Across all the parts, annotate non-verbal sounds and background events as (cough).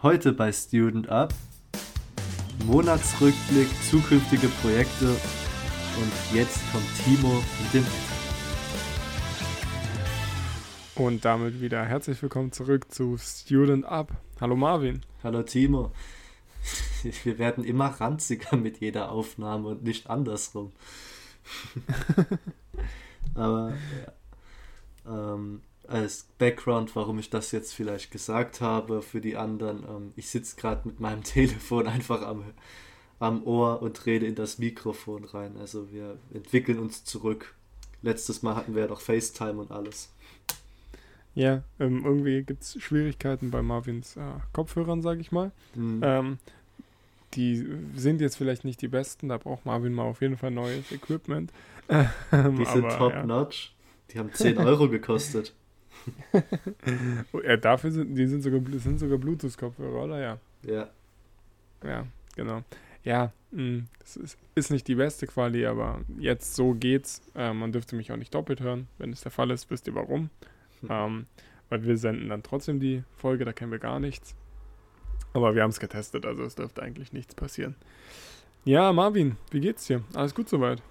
Heute bei Student Up Monatsrückblick, zukünftige Projekte und jetzt kommt Timo mit dem Und damit wieder herzlich willkommen zurück zu Student Up. Hallo Marvin. Hallo Timo. (laughs) Wir werden immer ranziger mit jeder Aufnahme und nicht andersrum. (laughs) Aber ja. ähm, als Background, warum ich das jetzt vielleicht gesagt habe für die anderen, ähm, ich sitze gerade mit meinem (laughs) Telefon einfach am, am Ohr und rede in das Mikrofon rein. Also wir entwickeln uns zurück. Letztes Mal hatten wir ja noch FaceTime und alles. Ja, ähm, irgendwie gibt es Schwierigkeiten bei Marvins äh, Kopfhörern, sage ich mal. Mhm. Ähm, die sind jetzt vielleicht nicht die besten, da braucht Marvin mal auf jeden Fall neues Equipment. (laughs) die sind top-notch. Ja. Die haben 10 Euro gekostet. (laughs) ja, dafür sind die sind sogar, sind sogar Bluetooth-Kopfhörer, oder? Ja. Ja. Ja, genau. Ja, mh, das ist, ist nicht die beste Quali, aber jetzt so geht's. Äh, man dürfte mich auch nicht doppelt hören. Wenn es der Fall ist, wisst ihr warum. Hm. Ähm, weil wir senden dann trotzdem die Folge, da kennen wir gar nichts. Aber wir haben es getestet, also es dürfte eigentlich nichts passieren. Ja, Marvin, wie geht's dir? Alles gut soweit?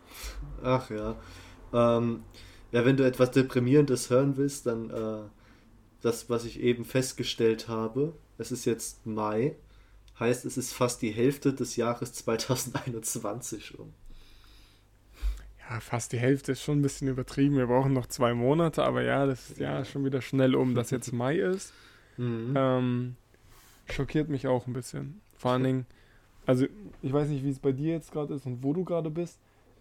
Ach ja. Ähm, ja, wenn du etwas Deprimierendes hören willst, dann äh, das, was ich eben festgestellt habe, es ist jetzt Mai, heißt es ist fast die Hälfte des Jahres 2021 um. Ja, fast die Hälfte ist schon ein bisschen übertrieben. Wir brauchen noch zwei Monate, aber ja, das ist ja schon wieder schnell um, dass jetzt Mai ist. (laughs) Mhm. Ähm, schockiert mich auch ein bisschen. Vor allen Dingen, also ich weiß nicht, wie es bei dir jetzt gerade ist und wo du gerade bist.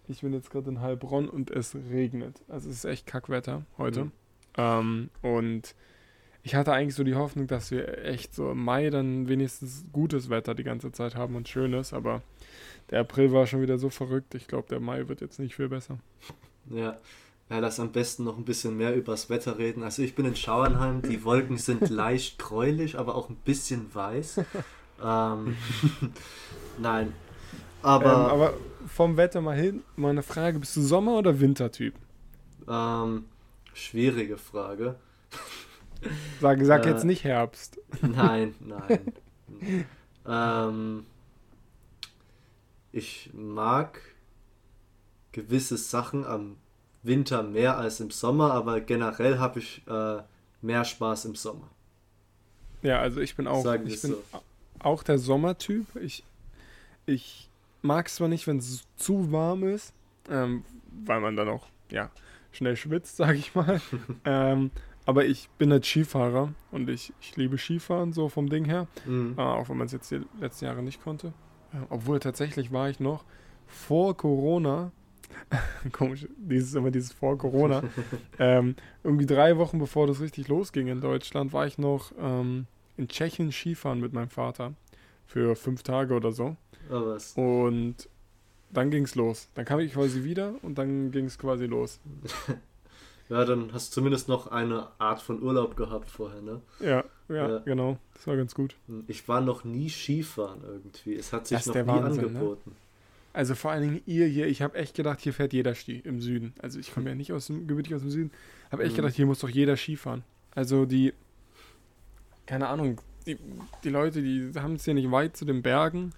Ich bin jetzt gerade in Heilbronn und es regnet. Also es ist echt Kackwetter heute. Mhm. Ähm, und ich hatte eigentlich so die Hoffnung, dass wir echt so im Mai dann wenigstens gutes Wetter die ganze Zeit haben und schönes, aber der April war schon wieder so verrückt. Ich glaube, der Mai wird jetzt nicht viel besser. Ja. Ja, lass am besten noch ein bisschen mehr übers Wetter reden. Also ich bin in Schauernheim, die Wolken sind (laughs) leicht gräulich, aber auch ein bisschen weiß. ähm, (laughs) Nein. Aber, ähm, aber vom Wetter mal hin, mal eine Frage, bist du Sommer- oder Wintertyp? Ähm, schwierige Frage. Sag, sag äh, jetzt nicht Herbst. Nein, (laughs) nein. ähm, ich mag gewisse Sachen am Winter mehr als im Sommer, aber generell habe ich äh, mehr Spaß im Sommer. Ja, also ich bin auch, Sagen ich bin so. auch der Sommertyp. Ich, ich mag es zwar nicht, wenn es zu warm ist, ähm, weil man dann auch ja, schnell schwitzt, (laughs) sage ich mal. (laughs) ähm, aber ich bin halt Skifahrer und ich, ich liebe Skifahren, so vom Ding her. Mhm. Äh, auch wenn man es jetzt die letzten Jahre nicht konnte. Äh, obwohl tatsächlich war ich noch vor Corona, (laughs) komisch, dieses immer dieses vor Corona, ähm, irgendwie drei Wochen bevor das richtig losging in Deutschland, war ich noch ähm, in Tschechien Skifahren mit meinem Vater. Für fünf Tage oder so. Und dann ging es los. Dann kam ich quasi wieder und dann ging es quasi los. (laughs) Ja, dann hast du zumindest noch eine Art von Urlaub gehabt vorher, ne? Ja, ja, ja. genau. Das war ganz gut. Ich war noch nie Skifahren irgendwie. Es hat sich noch nie Wahnsinn, ne? angeboten. Ne? Also vor allen Dingen ihr hier, ich habe echt gedacht, hier fährt jeder Ski im Süden. Also ich komme ja nicht aus dem, gebürtig aus dem Süden. Habe echt mhm. gedacht, hier muss doch jeder Ski fahren. Also die, keine Ahnung, die, die Leute, die haben es hier nicht weit zu den Bergen.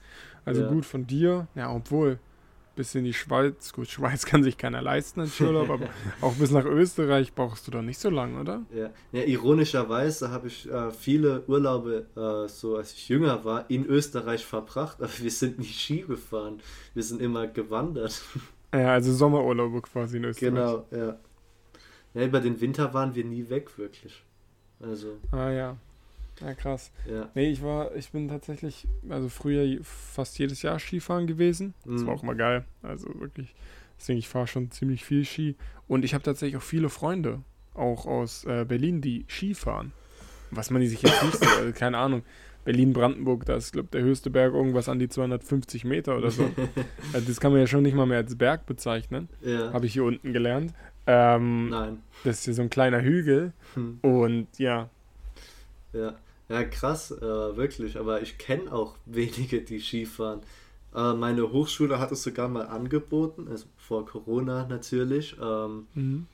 Also ja. gut von dir, ja, obwohl, bis in die Schweiz. Gut, (laughs) Schweiz kann sich keiner leisten als Urlaub, aber (laughs) auch bis nach Österreich brauchst du doch nicht so lange, oder? Ja, ja ironischerweise habe ich äh, viele Urlaube, äh, so als ich jünger war, in Österreich verbracht, (laughs) aber wir sind nicht Ski gefahren. Wir sind immer gewandert. Ja, also Sommerurlaube quasi in Österreich. Genau, ja. Ja, über den Winter waren wir nie weg, wirklich. Also. Ah ja. Ja, krass. Ja. Nee, ich war, ich bin tatsächlich, also früher fast jedes Jahr Skifahren gewesen. Das mhm. war auch mal geil. Also wirklich. Deswegen, ich fahre schon ziemlich viel Ski. Und ich habe tatsächlich auch viele Freunde, auch aus äh, Berlin, die Ski fahren. Was man sich jetzt nicht so, also keine Ahnung. Berlin-Brandenburg, da ist, glaube ich, der höchste Berg irgendwas an die 250 Meter oder so. (laughs) also das kann man ja schon nicht mal mehr als Berg bezeichnen. Ja. Habe ich hier unten gelernt. Ähm, Nein. Das ist hier so ein kleiner Hügel. Hm. Und ja. Ja. Ja, krass, äh, wirklich. Aber ich kenne auch (laughs) wenige, die Skifahren. Äh, meine Hochschule hat es sogar mal angeboten, also vor Corona natürlich, ähm, mhm.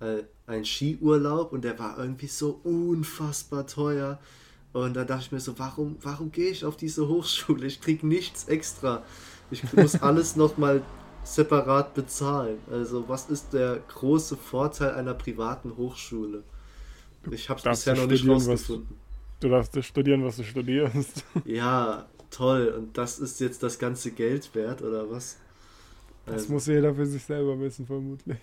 äh, ein Skiurlaub und der war irgendwie so unfassbar teuer. Und da dachte ich mir so, warum, warum gehe ich auf diese Hochschule? Ich kriege nichts extra. Ich muss (laughs) alles nochmal separat bezahlen. Also was ist der große Vorteil einer privaten Hochschule? Ich habe es bisher noch nicht rausgefunden. Was, du darfst studieren, was du studierst. (laughs) Ja, toll. Und das ist jetzt das ganze Geld wert, oder was? Das also. muss jeder für sich selber wissen, vermutlich.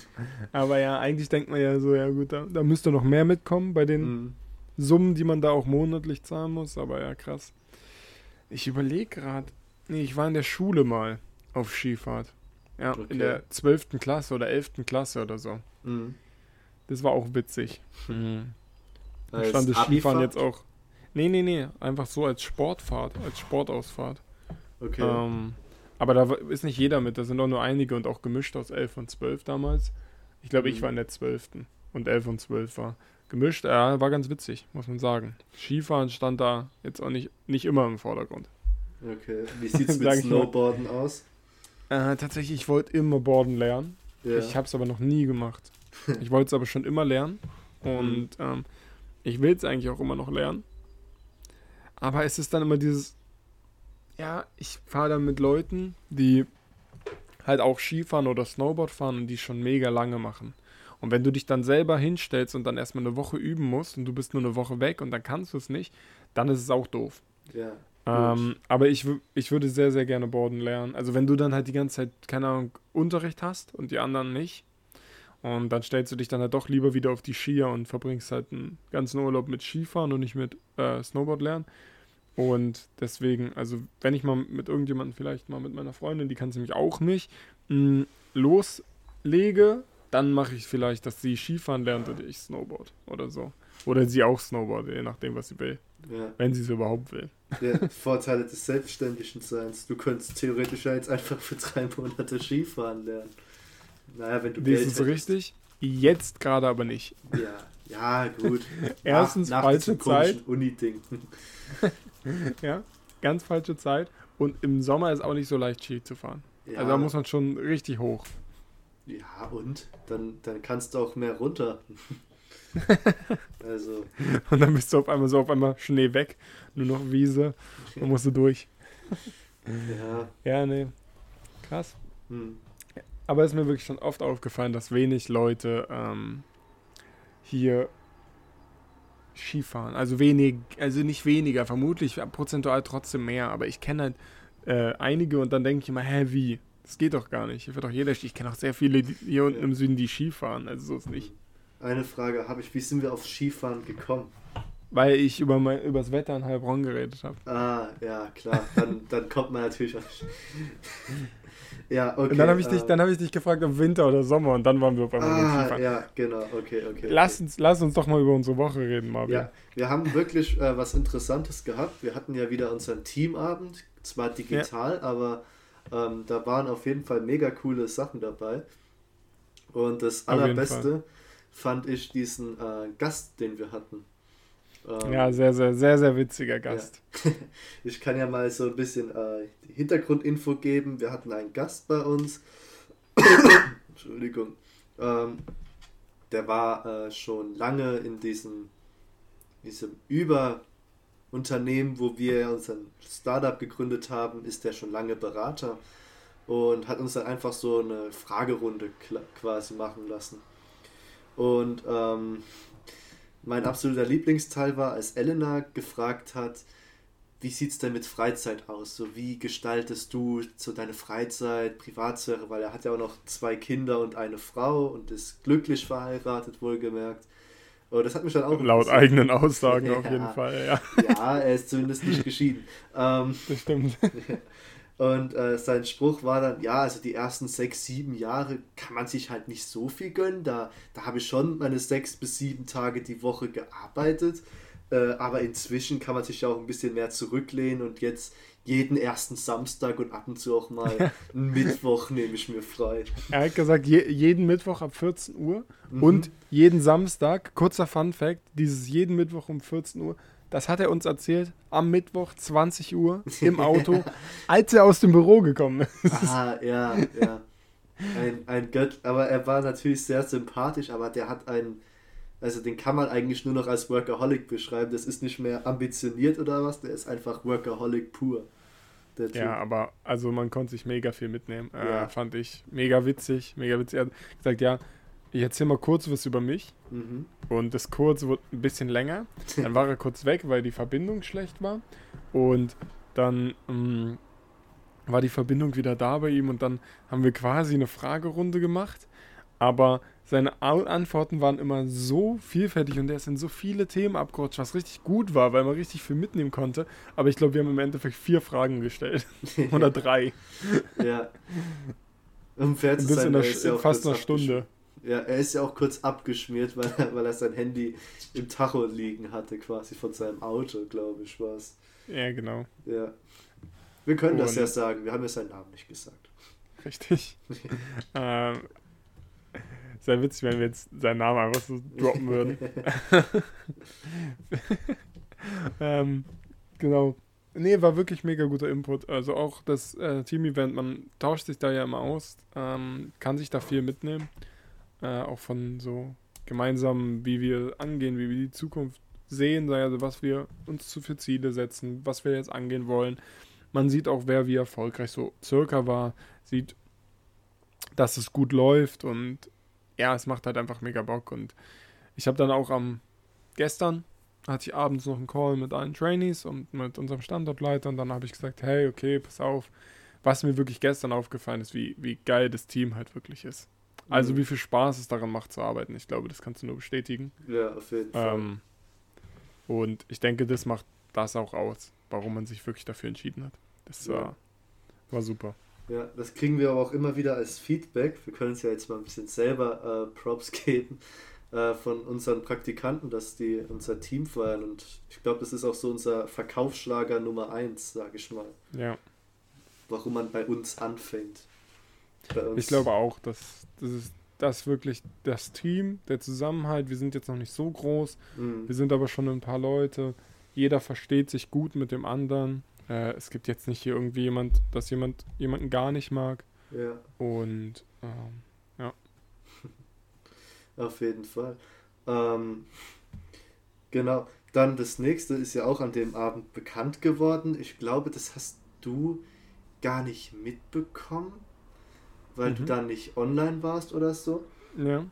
(laughs) Aber ja, eigentlich denkt man ja so, ja gut, da, da müsste noch mehr mitkommen bei den mhm. Summen, die man da auch monatlich zahlen muss. Aber ja, krass. Ich überlege gerade, nee, ich war in der Schule mal auf Skifahrt. Ja, okay. in der 12. Klasse oder 11. Klasse oder so. Mhm. Das war auch witzig. Mhm. Da stand das Skifahren jetzt auch. Nee, nee, nee. Einfach so als Sportfahrt, als Sportausfahrt. Okay. Ähm, aber da ist nicht jeder mit, da sind auch nur einige und auch gemischt aus 11 und 12 damals. Ich glaube, mhm. ich war in der 12. und 11 und 12 war gemischt. Ja, war ganz witzig, muss man sagen. Skifahren stand da jetzt auch nicht, nicht immer im Vordergrund. Okay, wie (laughs) sieht es mit Snowboarden aus? Äh, tatsächlich, ich wollte immer Boarden lernen. Ja. Ich habe es aber noch nie gemacht. (laughs) Ich wollte es aber schon immer lernen. Und mhm. ähm, ich will es eigentlich auch immer noch lernen. Aber es ist dann immer dieses, ja, ich fahre dann mit Leuten, die halt auch Skifahren oder Snowboard fahren und die schon mega lange machen. Und wenn du dich dann selber hinstellst und dann erstmal eine Woche üben musst und du bist nur eine Woche weg und dann kannst du es nicht, dann ist es auch doof. Ja. Ähm, aber ich, ich würde sehr, sehr gerne Boarden lernen. Also wenn du dann halt die ganze Zeit, keine Ahnung, Unterricht hast und die anderen nicht, und dann stellst du dich dann halt doch lieber wieder auf die Skier und verbringst halt einen ganzen Urlaub mit Skifahren und nicht mit äh, Snowboard lernen. Und deswegen, also wenn ich mal mit irgendjemandem, vielleicht mal mit meiner Freundin, die kann es nämlich auch nicht, mh, loslege, dann mache ich vielleicht, dass sie Skifahren lernt und ich Snowboard oder so. Oder sie auch Snowboard, je nachdem, was sie will. Ja. Wenn sie es überhaupt will. Ja, Vorteile des selbstständigen Seins. Du könntest theoretisch ja jetzt einfach für drei Monate Skifahren lernen. Naja, wenn du Geld ist richtig. Jetzt gerade aber nicht. Ja, ja, gut. (laughs) Erstens nach, nach falsche Zeit. Uni-Ding. (laughs) ja, ganz falsche Zeit. Und im Sommer ist auch nicht so leicht Ski zu fahren. Ja. Also da muss man schon richtig hoch. Ja, und? Dann, dann kannst du auch mehr runter. (laughs) also. Und dann bist du auf einmal so auf einmal Schnee weg. Nur noch Wiese. Dann musst du durch. ja. Ja, nee. Krass. Hm. Aber es ist mir wirklich schon oft aufgefallen, dass wenig Leute ähm, hier Skifahren. Also wenig, also nicht weniger, vermutlich prozentual trotzdem mehr, aber ich kenne halt äh, einige und dann denke ich immer, hä, wie? Das geht doch gar nicht. Hier wird doch jeder Ich kenne auch sehr viele hier unten im Süden, die Skifahren, also so ist nicht. Eine Frage habe ich, wie sind wir auf Skifahren gekommen? Weil ich über mein, übers Wetter in Heilbronn geredet habe. Ah, ja, klar. Dann, dann kommt man natürlich auch. Ja, okay. Und dann habe ich, dich, äh, hab ich dich gefragt, ob Winter oder Sommer und dann waren wir auf einmal ah, Skifahren. Ja, genau, okay, okay. Lass uns, lass uns doch mal über unsere Woche reden, Marvin. Ja, wir haben wirklich äh, was Interessantes gehabt. Wir hatten ja wieder unseren Teamabend, zwar digital, ja. aber ähm, da waren auf jeden Fall mega coole Sachen dabei. Und das Allerbeste fand ich diesen äh, Gast, den wir hatten. Ähm, ja, sehr, sehr, sehr, sehr witziger Gast. Ja. (laughs) Ich kann ja mal so ein bisschen äh, Hintergrundinfo geben. Wir hatten einen Gast bei uns. (coughs) Entschuldigung. Ähm, der war äh, schon lange in diesem, diesem Überunternehmen, wo wir unseren Startup gegründet haben, ist der schon lange Berater und hat uns dann einfach so eine Fragerunde quasi machen lassen. Und ähm, mein absoluter Lieblingsteil war, als Elena gefragt hat, wie sieht es denn mit Freizeit aus? So, wie gestaltest du so deine Freizeit, Privatsphäre? Weil er hat ja auch noch zwei Kinder und eine Frau und ist glücklich verheiratet, wohlgemerkt. Und das hat mich dann auch. Laut eigenen Aussagen (laughs) ja, auf jeden Fall, ja. Ja, er ist zumindest nicht geschieden. (laughs) Ähm, das stimmt. (laughs) Und äh, sein Spruch war dann, ja, also die ersten sechs, sieben Jahre kann man sich halt nicht so viel gönnen. Da, da habe ich schon meine sechs bis sieben Tage die Woche gearbeitet. Äh, aber inzwischen kann man sich ja auch ein bisschen mehr zurücklehnen und jetzt jeden ersten Samstag und ab und zu auch mal (laughs) einen Mittwoch nehme ich mir frei. Er hat gesagt, je, jeden Mittwoch ab 14 Uhr mhm. und jeden Samstag, kurzer Fun Fact, dieses jeden Mittwoch um 14 Uhr, das hat er uns erzählt am Mittwoch 20 Uhr im (laughs) Auto, als er aus dem Büro gekommen ist. Ah, ja, ja. Ein, ein Gött, aber er war natürlich sehr sympathisch, aber der hat ein, Also den kann man eigentlich nur noch als Workaholic beschreiben. Das ist nicht mehr ambitioniert oder was, der ist einfach Workaholic pur. Ja, aber also man konnte sich mega viel mitnehmen, äh, ja. fand ich. Mega witzig, mega witzig. Er hat gesagt, ja, ich erzähle mal kurz was über mich. Mhm. Und das kurz wurde ein bisschen länger. Dann war er kurz weg, weil die Verbindung schlecht war. Und dann ähm, war die Verbindung wieder da bei ihm und dann haben wir quasi eine Fragerunde gemacht. Aber seine Antworten waren immer so vielfältig und er ist in so viele Themen abgerutscht, was richtig gut war, weil man richtig viel mitnehmen konnte. Aber ich glaube, wir haben im Endeffekt vier Fragen gestellt. (laughs) Oder drei. (laughs) Ja. Um fair zu sein, in der, ja fast einer Stunde. Ja, er ist ja auch kurz abgeschmiert, weil er, weil er sein Handy im Tacho liegen hatte, quasi von seinem Auto, glaube ich, war es. Ja, genau. Ja. Wir können Und das ja sagen, wir haben ja seinen Namen nicht gesagt. Richtig. (laughs) ähm, sehr witzig, wenn wir jetzt seinen Namen einfach so droppen würden. (laughs) ähm, genau. Nee, war wirklich mega guter Input. Also auch das äh, Team-Event, man tauscht sich da ja immer aus, ähm, kann sich da viel mitnehmen. Äh, auch von so gemeinsam, wie wir angehen, wie wir die Zukunft sehen, also was wir uns zu für Ziele setzen, was wir jetzt angehen wollen. Man sieht auch, wer wie erfolgreich so circa war, sieht, dass es gut läuft und ja, es macht halt einfach mega Bock. Und ich habe dann auch am gestern hatte ich abends noch einen Call mit allen Trainees und mit unserem Standortleiter und dann habe ich gesagt, hey, okay, pass auf, was mir wirklich gestern aufgefallen ist, wie, wie geil das Team halt wirklich ist. Also mhm. wie viel Spaß es daran macht zu arbeiten. Ich glaube, das kannst du nur bestätigen. Ja, auf jeden Fall. Ähm, und ich denke, das macht das auch aus, warum man sich wirklich dafür entschieden hat. Das ja. war, war super. Ja, das kriegen wir aber auch immer wieder als Feedback. Wir können es ja jetzt mal ein bisschen selber äh, Props (laughs) geben äh, von unseren Praktikanten, dass die unser Team feiern. Und ich glaube, das ist auch so unser Verkaufsschlager Nummer 1, sage ich mal. Ja. Warum man bei uns anfängt. Bei uns. Ich glaube auch, dass das ist das wirklich das Team, der Zusammenhalt. Wir sind jetzt noch nicht so groß, mhm. wir sind aber schon ein paar Leute. Jeder versteht sich gut mit dem anderen. Äh, es gibt jetzt nicht hier irgendwie jemand, dass jemand jemanden gar nicht mag. Ja. Und ähm, ja. (laughs) Auf jeden Fall. Ähm, genau. Dann das nächste ist ja auch an dem Abend bekannt geworden. Ich glaube, das hast du gar nicht mitbekommen, weil mhm. du dann nicht online warst oder so. Ja.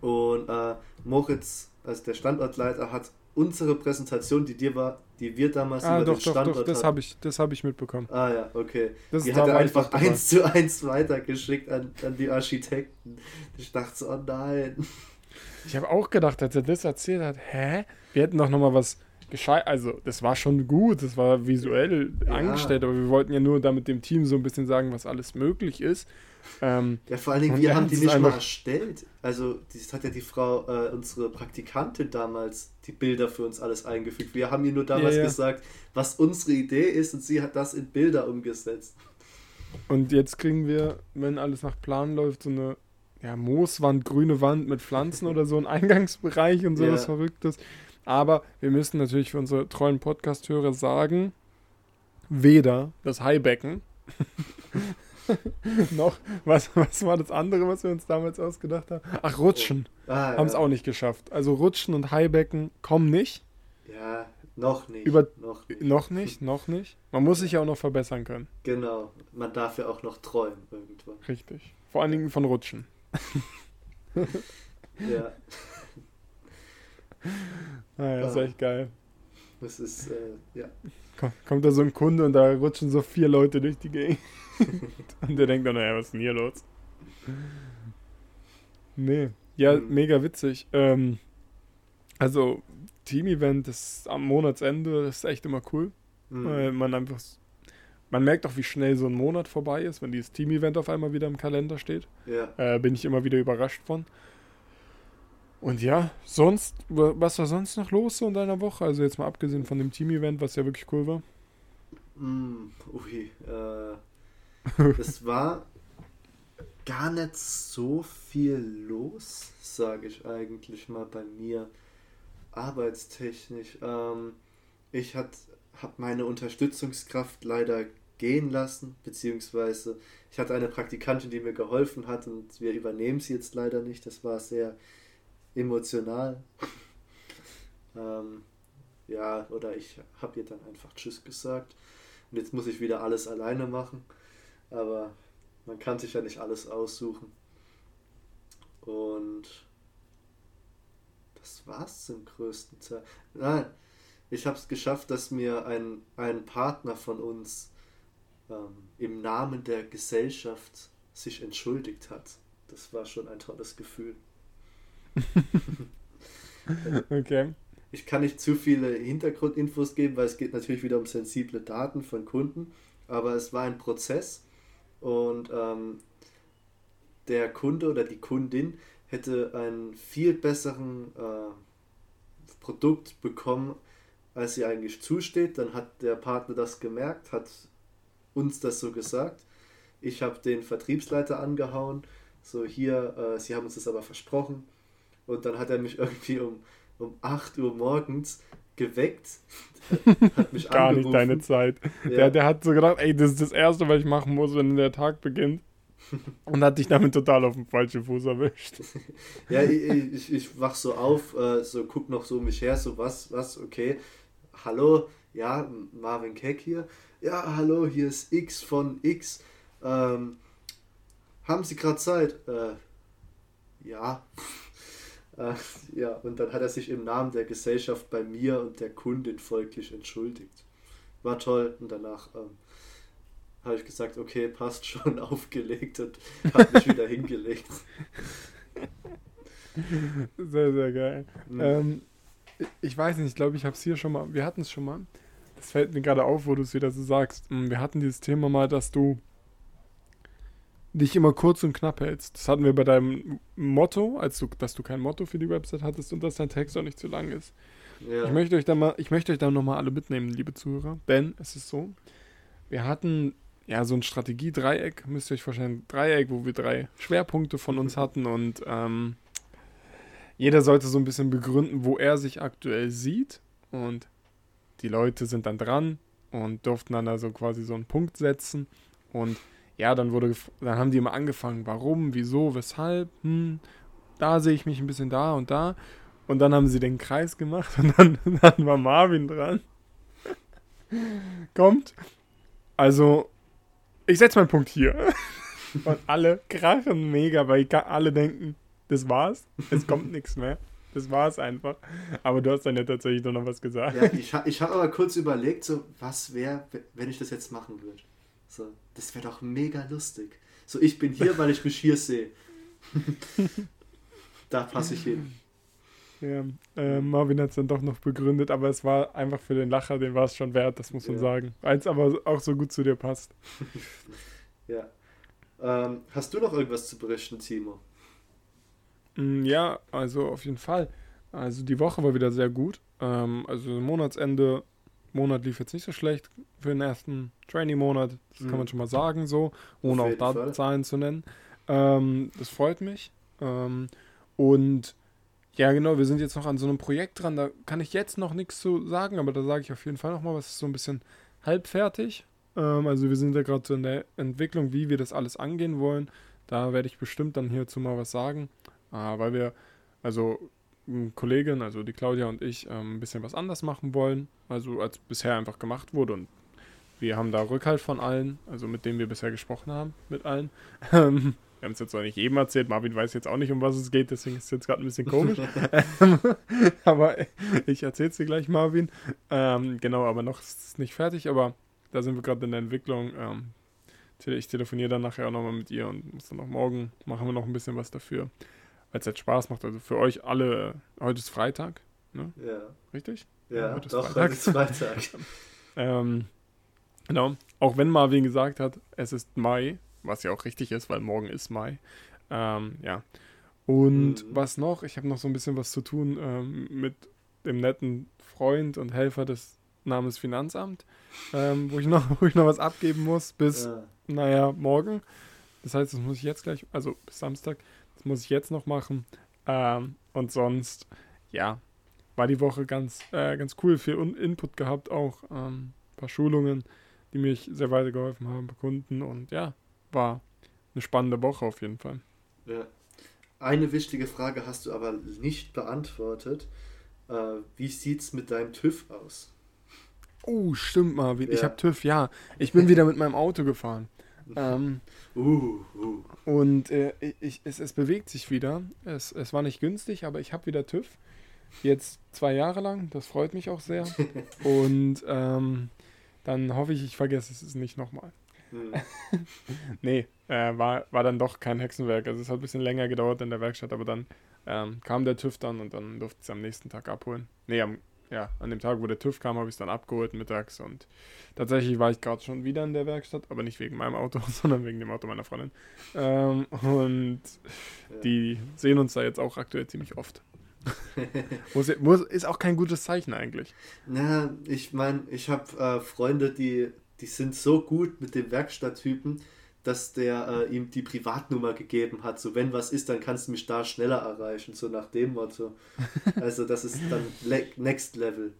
Und äh, Moritz, also der Standortleiter, hat unsere Präsentation, die dir war, die wir damals ah, über doch, den Standort doch, doch, das habe ich, das habe ich mitbekommen. Ah ja, okay. Das die hat er einfach eins zu eins weitergeschickt an, an die Architekten. Ich dachte so, oh nein. Ich habe auch gedacht, als er das erzählt hat, hä? Wir hätten doch nochmal was gescheit. Also, das war schon gut, das war visuell ja. angestellt, aber wir wollten ja nur da mit dem Team so ein bisschen sagen, was alles möglich ist. Ähm, ja, vor allen Dingen, wir haben die nicht mal erstellt. Also, das hat ja die Frau, äh, unsere Praktikantin damals, die Bilder für uns alles eingefügt. Wir haben ihr nur damals ja, ja. gesagt, was unsere Idee ist und sie hat das in Bilder umgesetzt. Und jetzt kriegen wir, wenn alles nach Plan läuft, so eine ja, Mooswand, grüne Wand mit Pflanzen oder so ein Eingangsbereich und sowas ja. Verrücktes. Aber wir müssen natürlich für unsere treuen Podcast-Hörer sagen, weder das Haibecken (laughs) (laughs) noch, was, was war das andere, was wir uns damals ausgedacht haben? Ach, Rutschen. Oh. Ah, haben es ja. auch nicht geschafft. Also Rutschen und Haibecken kommen nicht. Ja, noch nicht. Über, noch nicht. Noch nicht, (laughs) noch nicht. Man muss sich ja auch noch verbessern können. Genau. Man darf ja auch noch träumen irgendwann. Richtig. Vor allen Dingen von Rutschen. (laughs) ja. Naja, ah, ist echt geil. Das ist, äh, ja. Kommt da so ein Kunde und da rutschen so vier Leute durch die Gegend. (laughs) und der denkt dann, naja, was ist denn hier los? Nee, ja, mhm. mega witzig. Ähm, also, Team-Event ist am Monatsende, das ist echt immer cool. Mhm. Weil man einfach, man merkt auch, wie schnell so ein Monat vorbei ist, wenn dieses Team-Event auf einmal wieder im Kalender steht. Ja. Äh, bin ich immer wieder überrascht von. Und ja, sonst, was war sonst noch los so in deiner Woche? Also jetzt mal abgesehen von dem Team-Event, was ja wirklich cool war. Mm, ui, äh, (laughs) es war gar nicht so viel los, sage ich eigentlich mal bei mir, arbeitstechnisch. Ähm, ich habe meine Unterstützungskraft leider gehen lassen, beziehungsweise ich hatte eine Praktikantin, die mir geholfen hat und wir übernehmen sie jetzt leider nicht. Das war sehr emotional. (laughs) ähm, ja, oder ich habe ihr dann einfach Tschüss gesagt. Und jetzt muss ich wieder alles alleine machen. Aber man kann sich ja nicht alles aussuchen. Und das war's zum größten Teil. Nein, ich habe es geschafft, dass mir ein, ein Partner von uns ähm, im Namen der Gesellschaft sich entschuldigt hat. Das war schon ein tolles Gefühl. (laughs) okay. Ich kann nicht zu viele Hintergrundinfos geben, weil es geht natürlich wieder um sensible Daten von Kunden. Aber es war ein Prozess und ähm, der Kunde oder die Kundin hätte einen viel besseren äh, Produkt bekommen, als sie eigentlich zusteht. Dann hat der Partner das gemerkt, hat uns das so gesagt. Ich habe den Vertriebsleiter angehauen, so hier, äh, sie haben uns das aber versprochen. Und dann hat er mich irgendwie um, um 8 Uhr morgens geweckt, (laughs) hat mich Gar angerufen. nicht deine Zeit. Ja. Der, der hat so gedacht, ey, das ist das Erste, was ich machen muss, wenn der Tag beginnt. (laughs) Und hat dich damit total auf den falschen Fuß erwischt. (laughs) ja, ich, ich, ich wach so auf, äh, so guck noch so mich her, so was, was, okay. Hallo, ja, Marvin Keck hier. Ja, hallo, hier ist X von X. Ähm, haben Sie gerade Zeit? Äh, ja. Äh, ja, und dann hat er sich im Namen der Gesellschaft bei mir und der Kundin folglich entschuldigt. War toll. Und danach ähm, habe ich gesagt, okay, passt schon, (laughs) aufgelegt und habe mich wieder hingelegt. Sehr, sehr geil. Mhm. Ähm, ich weiß nicht, ich glaube, ich habe es hier schon mal, wir hatten es schon mal. Das fällt mir gerade auf, wo du es wieder so sagst. Mm, wir hatten dieses Thema mal, dass du dich immer kurz und knapp hältst. Das hatten wir bei deinem Motto, als du, dass du kein Motto für die Website hattest und dass dein Text auch nicht zu lang ist. Ja. Ich möchte euch da mal, ich möchte euch da nochmal alle mitnehmen, liebe Zuhörer, denn es ist so, wir hatten ja so ein Strategie-Dreieck, müsst ihr euch vorstellen, Dreieck, wo wir drei Schwerpunkte von uns hatten und ähm, jeder sollte so ein bisschen begründen, wo er sich aktuell sieht und die Leute sind dann dran und durften dann also quasi so einen Punkt setzen und ja, dann wurde, dann haben die immer angefangen, warum, wieso, weshalb, hm, da sehe ich mich ein bisschen da und da. Und dann haben sie den Kreis gemacht und dann, (laughs) dann war Marvin dran. Kommt. Also, ich setze meinen Punkt hier. Und alle krachen mega, weil alle denken, das war's. Es kommt nichts mehr. Das war's einfach. Aber du hast dann ja tatsächlich noch was gesagt. Ja, ich, ich habe aber kurz überlegt, so, was wäre, wenn ich das jetzt machen würde. So, das wäre doch mega lustig. So, ich bin hier, weil ich mich hier sehe. (laughs) da passe ich hin. Ja, äh, Marvin hat es dann doch noch begründet, aber es war einfach für den Lacher, den war es schon wert, das muss man ja. sagen. Eins aber auch so gut zu dir passt. (laughs) ja. Ähm, hast du noch irgendwas zu berichten, Timo? Mm, ja, also auf jeden Fall. Also die Woche war wieder sehr gut. Ähm, also Monatsende Monat lief jetzt nicht so schlecht für den ersten Trainee-Monat. Das mhm. kann man schon mal sagen, so, ohne auch da Zahlen zu nennen. Ähm, das freut mich. Ähm, und ja, genau, wir sind jetzt noch an so einem Projekt dran. Da kann ich jetzt noch nichts zu sagen, aber da sage ich auf jeden Fall nochmal, was ist so ein bisschen halbfertig. Ähm, also wir sind ja gerade so in der Entwicklung, wie wir das alles angehen wollen. Da werde ich bestimmt dann hierzu mal was sagen. Äh, weil wir, also Kollegin, also die Claudia und ich, ähm, ein bisschen was anders machen wollen, also als bisher einfach gemacht wurde. Und wir haben da Rückhalt von allen, also mit denen wir bisher gesprochen haben, mit allen. (laughs) Ähm, wir haben es jetzt noch nicht jedem erzählt, Marvin weiß jetzt auch nicht, um was es geht, deswegen ist es jetzt gerade ein bisschen komisch. (laughs) (laughs) aber ich erzähle es dir gleich, Marvin. Ähm, genau, aber noch ist es nicht fertig, aber da sind wir gerade in der Entwicklung. Ähm, ich telefoniere dann nachher auch nochmal mit ihr und muss dann auch morgen machen wir noch ein bisschen was dafür weil es jetzt Spaß macht. Also für euch alle, heute ist Freitag, ne? Ja. Richtig? Ja, heute ist doch, Freitag. Heute ist Freitag. (laughs) ähm, genau. Auch wenn Marvin gesagt hat, es ist Mai, was ja auch richtig ist, weil morgen ist Mai. Ähm, ja. Und mhm. was noch? Ich habe noch so ein bisschen was zu tun ähm, mit dem netten Freund und Helfer des Namens Finanzamt, ähm, wo, ich noch, (laughs) wo ich noch was abgeben muss bis, ja. naja, morgen. Das heißt, das muss ich jetzt gleich, also bis Samstag, muss ich jetzt noch machen. Ähm, und sonst, ja, war die Woche ganz, äh, ganz cool. Viel Input gehabt, auch ähm, ein paar Schulungen, die mich sehr weitergeholfen haben, Kunden. Und ja, war eine spannende Woche auf jeden Fall. Ja. eine wichtige Frage hast du aber nicht beantwortet. Äh, wie es mit deinem TÜV aus? Oh, stimmt mal. Ich ja. habe TÜV, ja. Ich bin wieder mit meinem Auto gefahren. Ähm, uh, uh. Und äh, ich, es, es bewegt sich wieder. Es, es war nicht günstig, aber ich habe wieder TÜV. Jetzt zwei Jahre lang. Das freut mich auch sehr. (laughs) Und ähm, dann hoffe ich, ich vergesse es nicht nochmal. Hm. (laughs) nee, äh, war, war dann doch kein Hexenwerk. Also es hat ein bisschen länger gedauert in der Werkstatt, aber dann ähm, kam der TÜV dann und dann durfte ich es am nächsten Tag abholen. Nee, am, ja, an dem Tag, wo der TÜV kam, habe ich es dann abgeholt mittags und tatsächlich war ich gerade schon wieder in der Werkstatt, aber nicht wegen meinem Auto, (laughs) sondern wegen dem Auto meiner Freundin. Ähm, und ja. die sehen uns da jetzt auch aktuell ziemlich oft. (laughs) muss, muss, ist auch kein gutes Zeichen eigentlich. Na, ich meine, ich habe äh, Freunde, die, die sind so gut mit dem Werkstatttypen, dass der äh, ihm die Privatnummer gegeben hat. So, wenn was ist, dann kannst du mich da schneller erreichen. So nach dem Motto. (laughs) Also, das ist dann Next Level.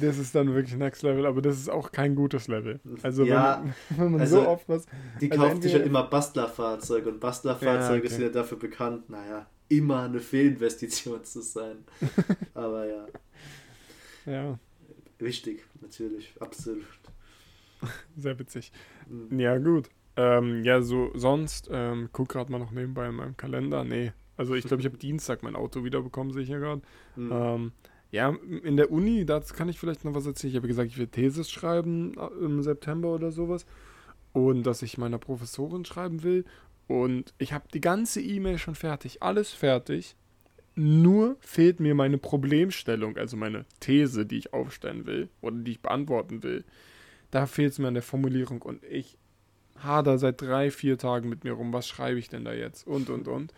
Das ist dann wirklich Next Level, aber das ist auch kein gutes Level. Also, ja, wenn, (laughs) wenn man also so oft was. Die also kauft sich ja immer Bastlerfahrzeuge und Bastlerfahrzeuge ja, okay. sind ja dafür bekannt, naja, immer eine Fehlinvestition (laughs) zu sein. aber ja. Ja. Wichtig, natürlich, absolut. Sehr witzig. Mhm. Ja, gut. Ähm, ja, so sonst, ähm, guck gerade mal noch nebenbei in meinem Kalender. Nee, also ich glaube, ich habe Dienstag mein Auto wiederbekommen, sehe ich ja gerade. Mhm. Ähm, ja, in der Uni, dazu kann ich vielleicht noch was erzählen. Ich habe gesagt, ich will Thesis schreiben äh, im September oder sowas. Und dass ich meiner Professorin schreiben will. Und ich habe die ganze E-Mail schon fertig, alles fertig. Nur fehlt mir meine Problemstellung, also meine These, die ich aufstellen will oder die ich beantworten will. Da fehlt es mir an der Formulierung und ich hader seit drei, vier Tagen mit mir rum, was schreibe ich denn da jetzt und und und.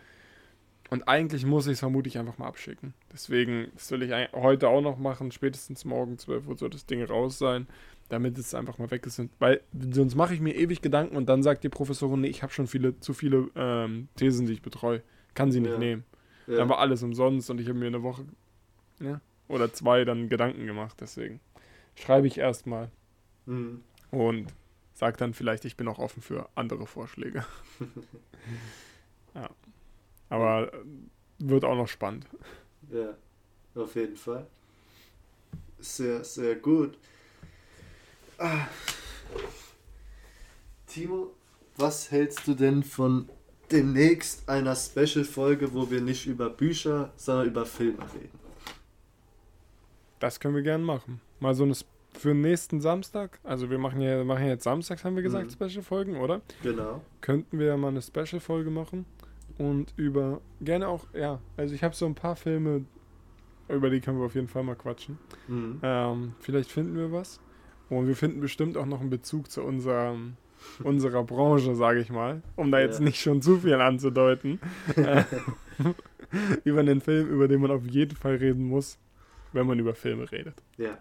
Und eigentlich muss ich es vermutlich einfach mal abschicken. Deswegen, das will ich heute auch noch machen, spätestens morgen 12 Uhr soll das Ding raus sein, damit es einfach mal weg ist. Weil sonst mache ich mir ewig Gedanken und dann sagt die Professorin, nee, ich habe schon viele, zu viele ähm, Thesen, die ich betreue. Kann sie nicht ja. nehmen. Ja. Dann war alles umsonst und ich habe mir eine Woche ja, oder zwei dann Gedanken gemacht. Deswegen schreibe ich erstmal. Mhm. Und sag dann vielleicht, ich bin auch offen für andere Vorschläge. (laughs) ja. Aber äh, wird auch noch spannend. Ja, auf jeden Fall. Sehr, sehr gut. Ah. Timo, was hältst du denn von demnächst einer Special-Folge, wo wir nicht über Bücher, sondern über Filme reden? Das können wir gerne machen. Mal so eine für nächsten Samstag, also wir machen ja machen jetzt Samstags, haben wir gesagt, mhm. Special-Folgen, oder? Genau. Könnten wir ja mal eine Special-Folge machen und über, gerne auch, ja, also ich habe so ein paar Filme, über die können wir auf jeden Fall mal quatschen. Mhm. Ähm, vielleicht finden wir was und wir finden bestimmt auch noch einen Bezug zu unserem, (laughs) unserer Branche, sage ich mal, um da jetzt ja. nicht schon zu viel anzudeuten. (laughs) (laughs) über einen Film, über den man auf jeden Fall reden muss, wenn man über Filme redet. Ja.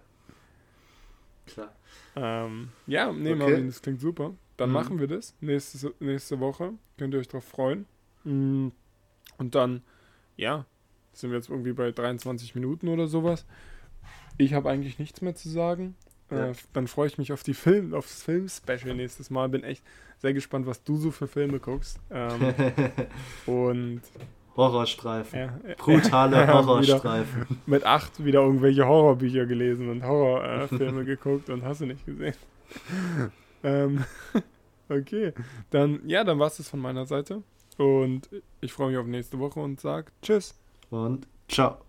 Klar. Ähm, ja, nee, okay. Marvin, das klingt super. Dann mhm. machen wir das nächste, nächste Woche. Könnt ihr euch drauf freuen. Mm, und dann, ja, sind wir jetzt irgendwie bei 23 Minuten oder sowas. Ich habe eigentlich nichts mehr zu sagen. Ja. Äh, dann freue ich mich auf die Film, aufs Film-Special nächstes Mal. Bin echt sehr gespannt, was du so für Filme guckst. Ähm, (laughs) und Horrorstreifen. Ja. Brutale (laughs) Horrorstreifen. mit acht wieder irgendwelche Horrorbücher gelesen und Horrorfilme äh, (laughs) geguckt und hast du nicht gesehen. (laughs) ähm, okay, dann, ja, dann war es das von meiner Seite. Und ich freue mich auf nächste Woche und sage Tschüss. Und ciao.